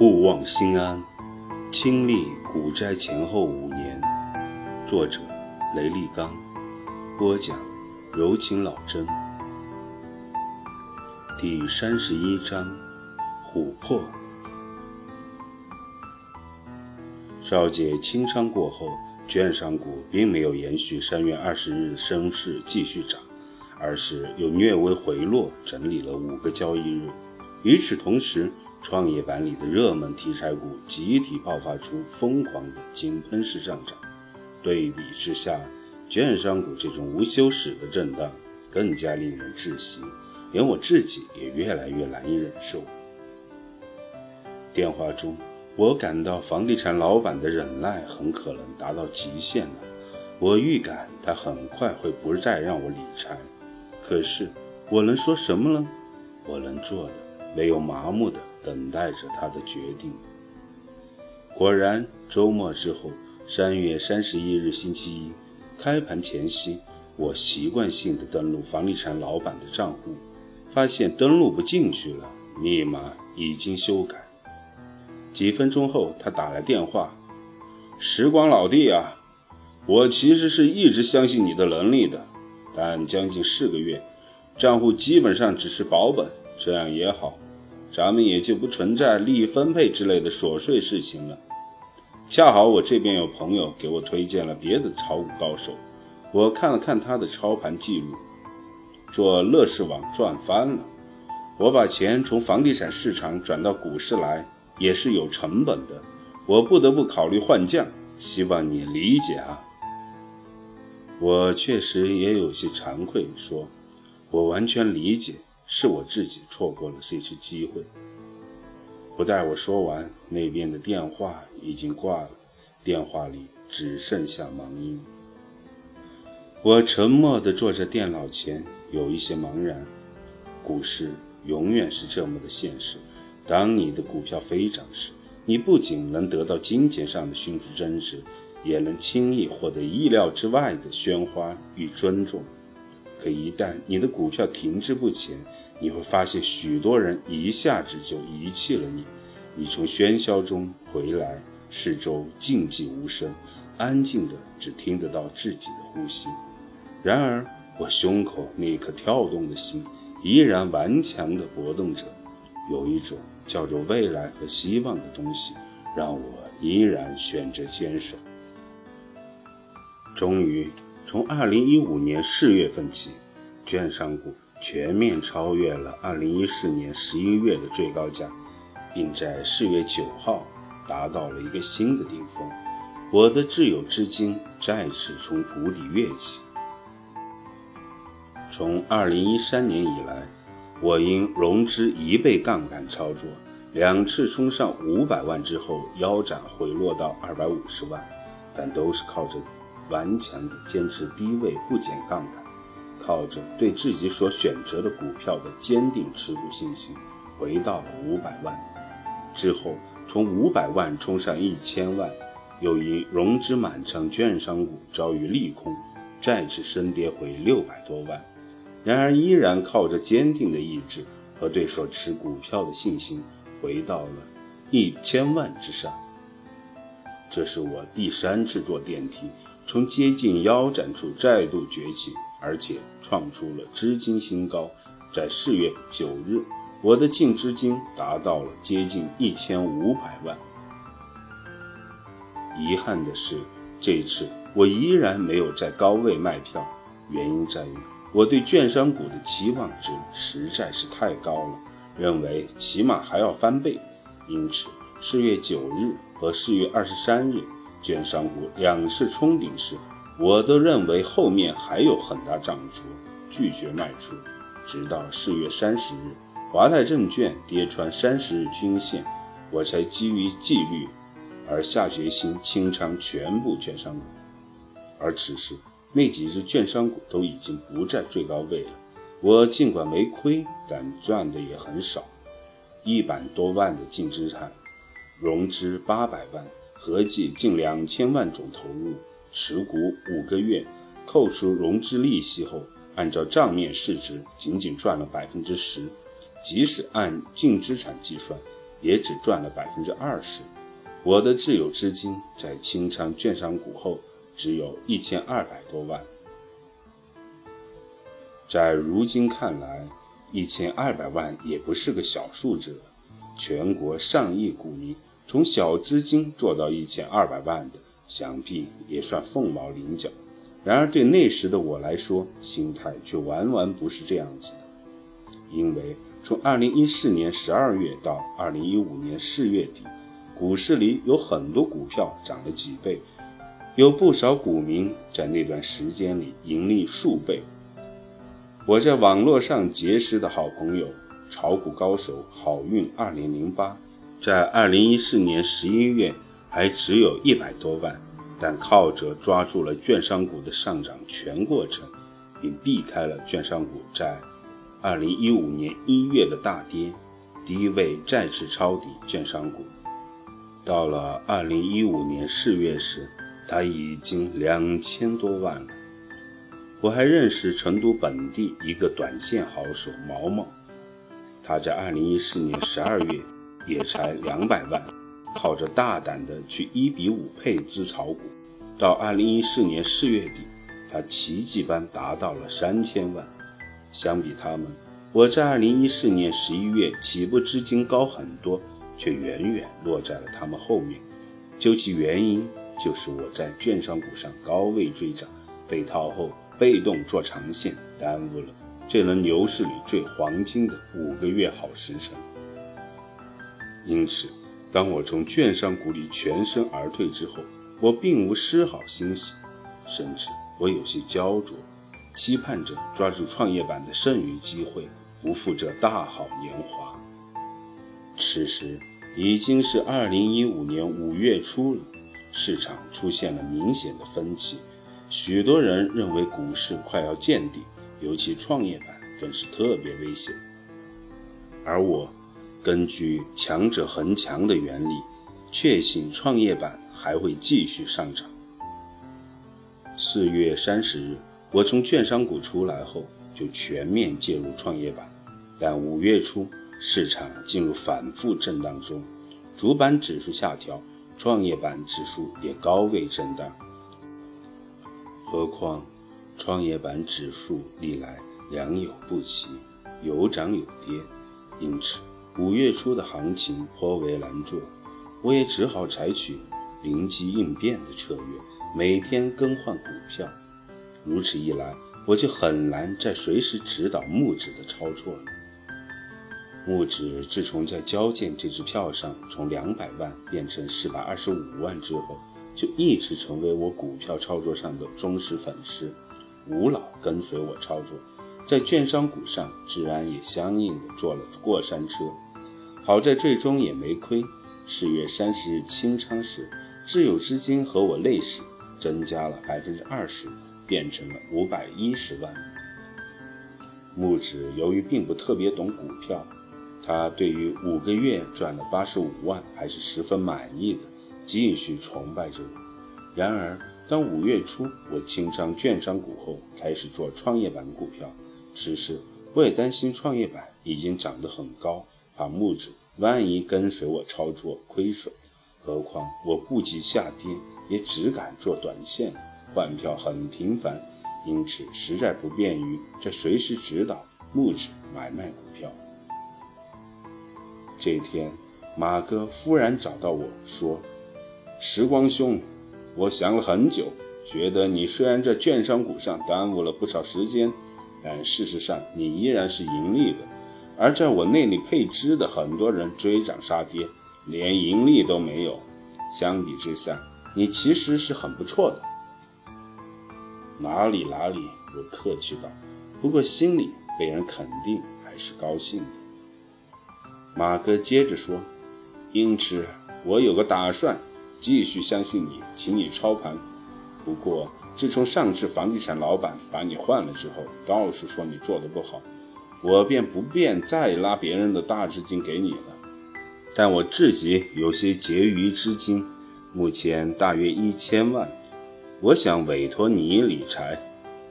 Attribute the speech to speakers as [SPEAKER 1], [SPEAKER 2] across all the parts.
[SPEAKER 1] 勿忘心安，亲历股灾前后五年。作者：雷立刚，播讲：柔情老真。第三十一章：琥珀。少姐清仓过后，券商股并没有延续三月二十日升势继续涨，而是又略微回落，整理了五个交易日。与此同时，创业板里的热门题材股集体爆发出疯狂的井喷式上涨。对比之下，券商股这种无休止的震荡更加令人窒息，连我自己也越来越难以忍受。电话中，我感到房地产老板的忍耐很可能达到极限了。我预感他很快会不再让我理财。可是，我能说什么呢？我能做的。没有麻木的等待着他的决定。果然，周末之后，三月三十一日星期一开盘前夕，我习惯性的登录房地产老板的账户，发现登录不进去了，密码已经修改。几分钟后，他打来电话：“时光老弟啊，我其实是一直相信你的能力的，但将近四个月，账户基本上只是保本。”这样也好，咱们也就不存在利益分配之类的琐碎事情了。恰好我这边有朋友给我推荐了别的炒股高手，我看了看他的操盘记录，做乐视网赚翻了。我把钱从房地产市场转到股市来，也是有成本的，我不得不考虑换将，希望你理解啊。我确实也有些惭愧，说，我完全理解。是我自己错过了这次机会。不待我说完，那边的电话已经挂了，电话里只剩下忙音。我沉默地坐在电脑前，有一些茫然。股市永远是这么的现实：当你的股票飞涨时，你不仅能得到金钱上的迅速增值，也能轻易获得意料之外的鲜花与尊重。可一旦你的股票停滞不前，你会发现许多人一下子就遗弃了你。你从喧嚣中回来，四周静寂无声，安静的只听得到自己的呼吸。然而，我胸口那颗跳动的心依然顽强地搏动着。有一种叫做未来和希望的东西，让我依然选择坚守。终于。从二零一五年四月份起，券商股全面超越了二零一四年十一月的最高价，并在四月九号达到了一个新的顶峰。我的自有资金再次从谷底跃起。从二零一三年以来，我因融资一倍杠杆操作，两次冲上五百万之后腰斩回落到二百五十万，但都是靠着。顽强地坚持低位不减杠杆，靠着对自己所选择的股票的坚定持股信心，回到了五百万。之后从五百万冲上一千万，又因融资满仓，券商股遭遇利空，再次升跌回六百多万。然而依然靠着坚定的意志和对所持股票的信心，回到了一千万之上。这是我第三次坐电梯。从接近腰斩处再度崛起，而且创出了资金新高。在四月九日，我的净资金达到了接近一千五百万。遗憾的是，这次我依然没有在高位卖票，原因在于我对券商股的期望值实在是太高了，认为起码还要翻倍。因此，四月九日和四月二十三日。券商股两次冲顶时，我都认为后面还有很大涨幅，拒绝卖出。直到四月三十日，华泰证券跌穿三十日均线，我才基于纪律而下决心清仓全部券商股。而此时，那几只券商股都已经不在最高位了。我尽管没亏，但赚的也很少，一百多万的净资产，融资八百万。合计近两千万种投入，持股五个月，扣除融资利息后，按照账面市值仅仅赚了百分之十。即使按净资产计算，也只赚了百分之二十。我的自有资金在清仓券商股后，只有一千二百多万。在如今看来，一千二百万也不是个小数字了。全国上亿股民，从小资金做到一千二百万的，想必也算凤毛麟角。然而，对那时的我来说，心态却完完不是这样子的。因为从二零一四年十二月到二零一五年四月底，股市里有很多股票涨了几倍，有不少股民在那段时间里盈利数倍。我在网络上结识的好朋友，炒股高手好运二零零八，在二零一四年十一月还只有一百多万。但靠着抓住了券商股的上涨全过程，并避开了券商股在二零一五年一月的大跌，低位再次抄底券商股。到了二零一五年四月时，他已经两千多万了。我还认识成都本地一个短线好手毛毛，他在二零一四年十二月也才两百万。靠着大胆的去一比五配资炒股，到二零一四年四月底，他奇迹般达到了三千万。相比他们，我在二零一四年十一月起步资金高很多，却远远落在了他们后面。究其原因，就是我在券商股上高位追涨，被套后被动做长线，耽误了这轮牛市里最黄金的五个月好时辰。因此。当我从券商股里全身而退之后，我并无丝毫欣喜，甚至我有些焦灼，期盼着抓住创业板的剩余机会，不负这大好年华。此时已经是二零一五年五月初了，市场出现了明显的分歧，许多人认为股市快要见底，尤其创业板更是特别危险，而我。根据强者恒强的原理，确信创业板还会继续上涨。四月三十日，我从券商股出来后，就全面介入创业板。但五月初，市场进入反复震荡中，主板指数下调，创业板指数也高位震荡。何况，创业板指数历来良莠不齐，有涨有跌，因此。五月初的行情颇为难做，我也只好采取灵机应变的策略，每天更换股票。如此一来，我就很难再随时指导木子的操作了。木子自从在交建这支票上从两百万变成四百二十五万之后，就一直成为我股票操作上的忠实粉丝，无脑跟随我操作。在券商股上，自然也相应的坐了过山车，好在最终也没亏。四月三十日清仓时，自有资金和我类似，增加了百分之二十，变成了五百一十万。木子由于并不特别懂股票，他对于五个月赚了八十五万还是十分满意的，继续崇拜着我。然而，当五月初我清仓券商股后，开始做创业板股票。只是，我也担心创业板已经涨得很高，怕木子万一跟随我操作亏损。何况我不及下跌，也只敢做短线，换票很频繁，因此实在不便于在随时指导木子买卖股票。这天，马哥忽然找到我说：“时光兄，我想了很久，觉得你虽然在券商股上耽误了不少时间。”但事实上，你依然是盈利的，而在我那里配资的很多人追涨杀跌，连盈利都没有。相比之下，你其实是很不错的。哪里哪里，我客气道。不过心里被人肯定还是高兴的。马哥接着说：“因此，我有个打算，继续相信你，请你操盘。不过……”自从上次房地产老板把你换了之后，到处说你做的不好，我便不便再拉别人的大资金给你了。但我自己有些结余资金，目前大约一千万，我想委托你理财。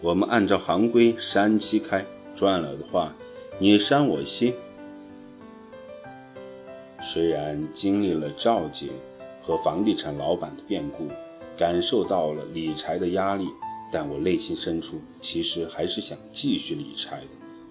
[SPEAKER 1] 我们按照行规三七开，赚了的话，你伤我心。虽然经历了赵姐和房地产老板的变故，感受到了理财的压力，但我内心深处其实还是想继续理财的。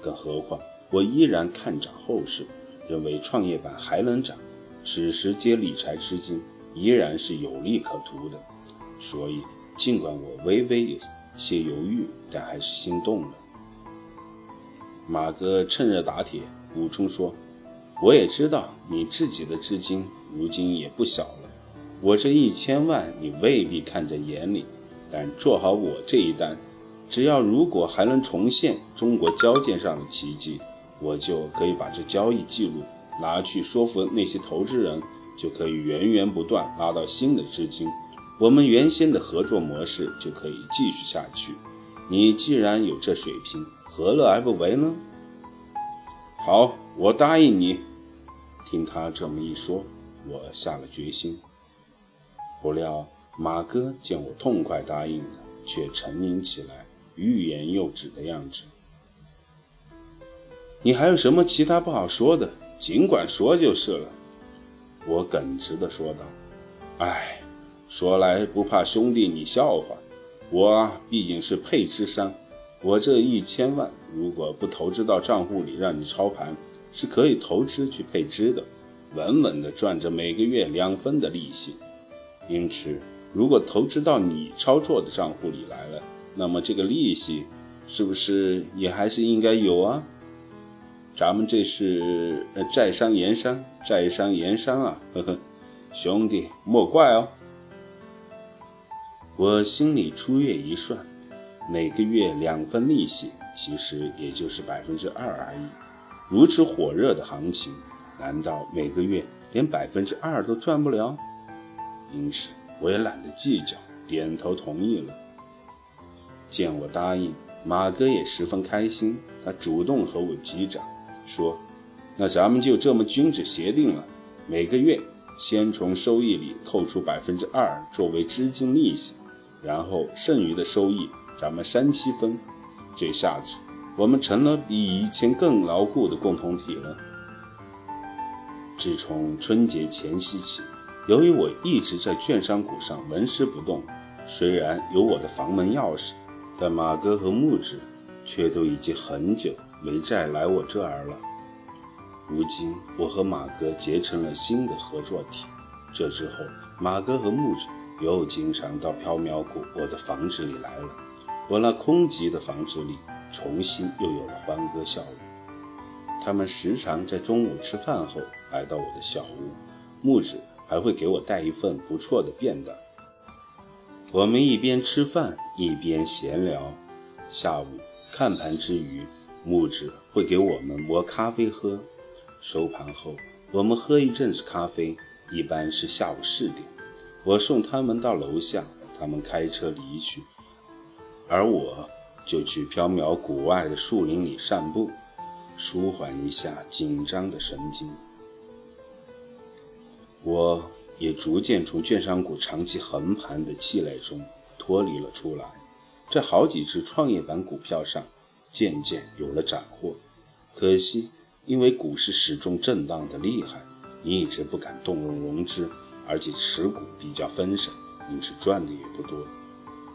[SPEAKER 1] 更何况，我依然看涨后市，认为创业板还能涨，此时接理财资金依然是有利可图的。所以，尽管我微微有些犹豫，但还是心动了。马哥趁热打铁补充说。我也知道你自己的资金如今也不小了，我这一千万你未必看在眼里，但做好我这一单，只要如果还能重现中国交建上的奇迹，我就可以把这交易记录拿去说服那些投资人，就可以源源不断拉到新的资金，我们原先的合作模式就可以继续下去。你既然有这水平，何乐而不为呢？好，我答应你。听他这么一说，我下了决心。不料马哥见我痛快答应了，却沉吟起来，欲言又止的样子。你还有什么其他不好说的，尽管说就是了。我耿直的说道。哎，说来不怕兄弟你笑话，我毕竟是配资商，我这一千万如果不投资到账户里让你操盘。是可以投资去配资的，稳稳的赚着每个月两分的利息。因此，如果投资到你操作的账户里来了，那么这个利息是不是也还是应该有啊？咱们这是呃在商言商，在商言商啊，呵呵，兄弟莫怪哦。我心里粗略一算，每个月两分利息，其实也就是百分之二而已。如此火热的行情，难道每个月连百分之二都赚不了？因此，我也懒得计较，点头同意了。见我答应，马哥也十分开心，他主动和我击掌，说：“那咱们就这么君子协定了，每个月先从收益里扣除百分之二作为资金利息，然后剩余的收益咱们三七分。这下子。”我们成了比以前更牢固的共同体了。自从春节前夕起，由于我一直在券商股上纹丝不动，虽然有我的房门钥匙，但马哥和木子却都已经很久没再来我这儿了。如今我和马哥结成了新的合作体，这之后，马哥和木子又经常到缥缈谷我的房子里来了。我那空寂的房子里。重新又有了欢歌笑语。他们时常在中午吃饭后来到我的小屋，木子还会给我带一份不错的便当。我们一边吃饭一边闲聊。下午看盘之余，木子会给我们磨咖啡喝。收盘后，我们喝一阵子咖啡，一般是下午四点。我送他们到楼下，他们开车离去，而我。就去缥缈谷外的树林里散步，舒缓一下紧张的神经。我也逐渐从券商股长期横盘的气馁中脱离了出来，在好几只创业板股票上渐渐有了斩获。可惜，因为股市始终震荡的厉害，一直不敢动用融资，而且持股比较分散，因此赚的也不多。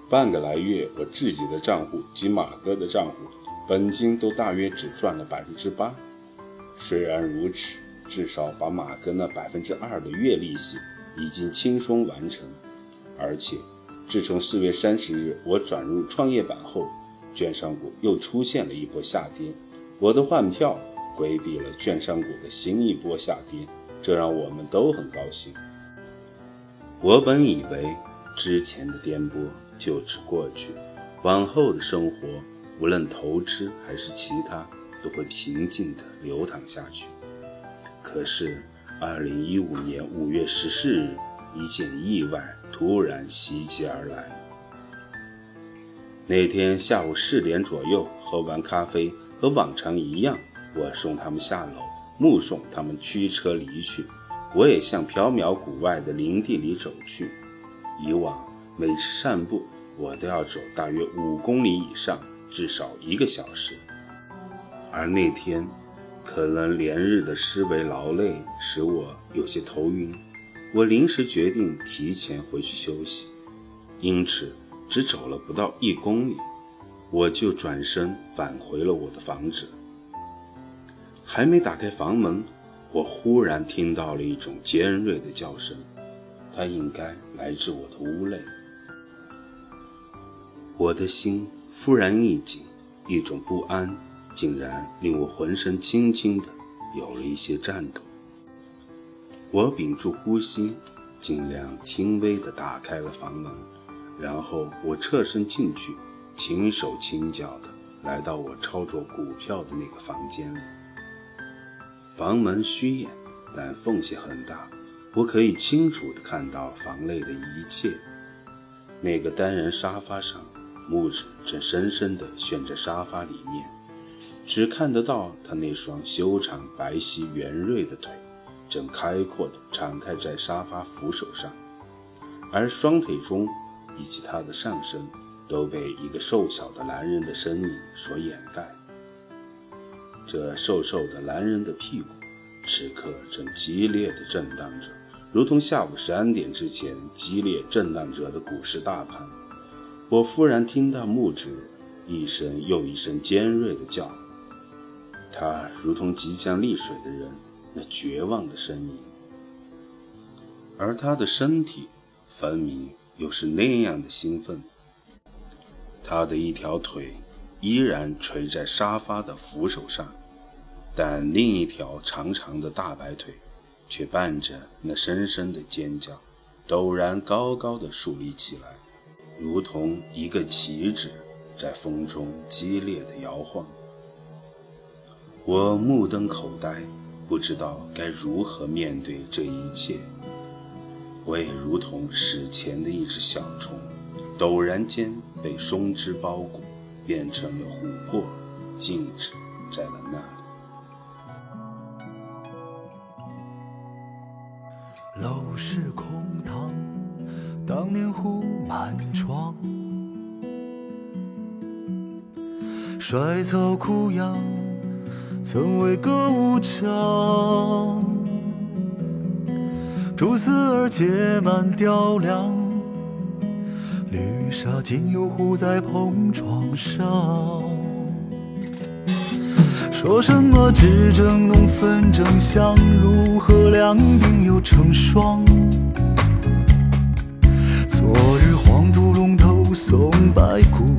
[SPEAKER 1] 半个来月，我自己的账户及马哥的账户本金都大约只赚了百分之八。虽然如此，至少把马哥那百分之二的月利息已经轻松完成。而且，自从四月三十日我转入创业板后，券商股又出现了一波下跌。我的换票规避了券商股的新一波下跌，这让我们都很高兴。我本以为之前的颠簸。就此过去，往后的生活，无论投资还是其他，都会平静地流淌下去。可是，二零一五年五月十四日，一件意外突然袭击而来。那天下午四点左右，喝完咖啡，和往常一样，我送他们下楼，目送他们驱车离去。我也向缥缈谷外的林地里走去。以往。每次散步，我都要走大约五公里以上，至少一个小时。而那天，可能连日的思维劳累使我有些头晕，我临时决定提前回去休息，因此只走了不到一公里，我就转身返回了我的房子。还没打开房门，我忽然听到了一种尖锐的叫声，它应该来自我的屋内。我的心忽然一紧，一种不安。竟然令我浑身轻轻的有了一些颤抖。我屏住呼吸，尽量轻微的打开了房门，然后我侧身进去，轻手轻脚的来到我操作股票的那个房间里。房门虚掩，但缝隙很大，我可以清楚的看到房内的一切。那个单人沙发上，木子正深深的陷在沙发里面。只看得到他那双修长、白皙、圆润的腿，正开阔地敞开在沙发扶手上，而双腿中以及他的上身都被一个瘦小的男人的身影所掩盖。这瘦瘦的男人的屁股此刻正激烈地震荡着，如同下午三点之前激烈震荡着的股市大盘。我忽然听到木子一声又一声尖锐的叫。他如同即将溺水的人，那绝望的身影，而他的身体分明又是那样的兴奋。他的一条腿依然垂在沙发的扶手上，但另一条长长的大白腿却伴着那深深的尖叫，陡然高高的竖立起来，如同一个旗帜在风中激烈的摇晃。我目瞪口呆，不知道该如何面对这一切。我也如同史前的一只小虫，陡然间被松枝包裹，变成了琥珀，静止在了那
[SPEAKER 2] 里。楼市空堂，当年胡满窗，衰草枯杨。曾为歌舞场，蛛丝儿结满雕梁，绿纱今又糊在蓬窗上。说什么只争浓粉争香，如何两鬓又成霜？昨日黄土龙头送白骨，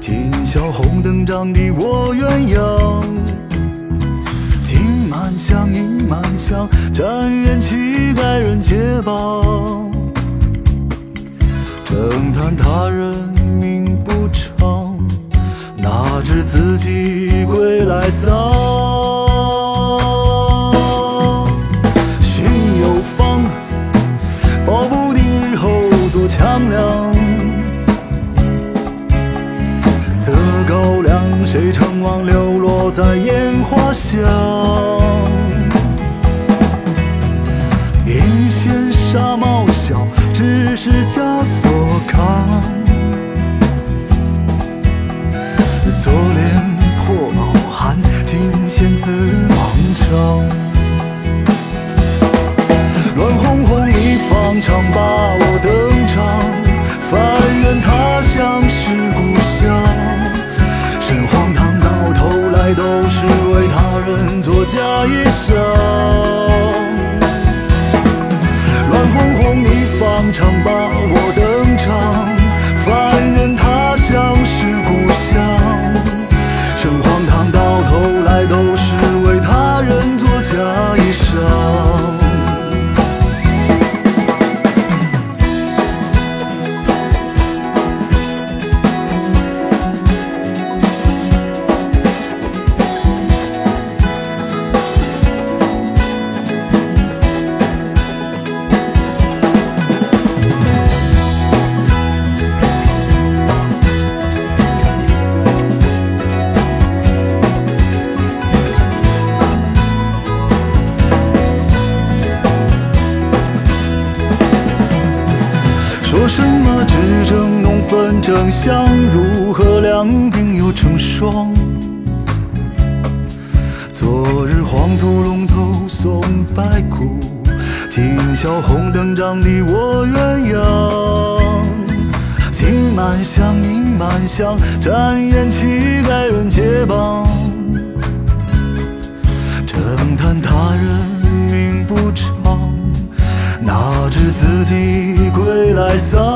[SPEAKER 2] 今宵红灯帐底卧鸳鸯。满香盈满香，但愿乞丐人皆帮。正叹他人命不长，哪知自己归来丧。心有方，保不定日后做强梁。择高粱，谁成王流落在烟花巷？方长，争相如何两鬓又成霜？昨日。黄土龙头送白骨，今宵红灯帐里我鸳鸯。金满香，银满箱，展颜乞丐人皆谤。正叹他人命不长，哪知自己归来丧。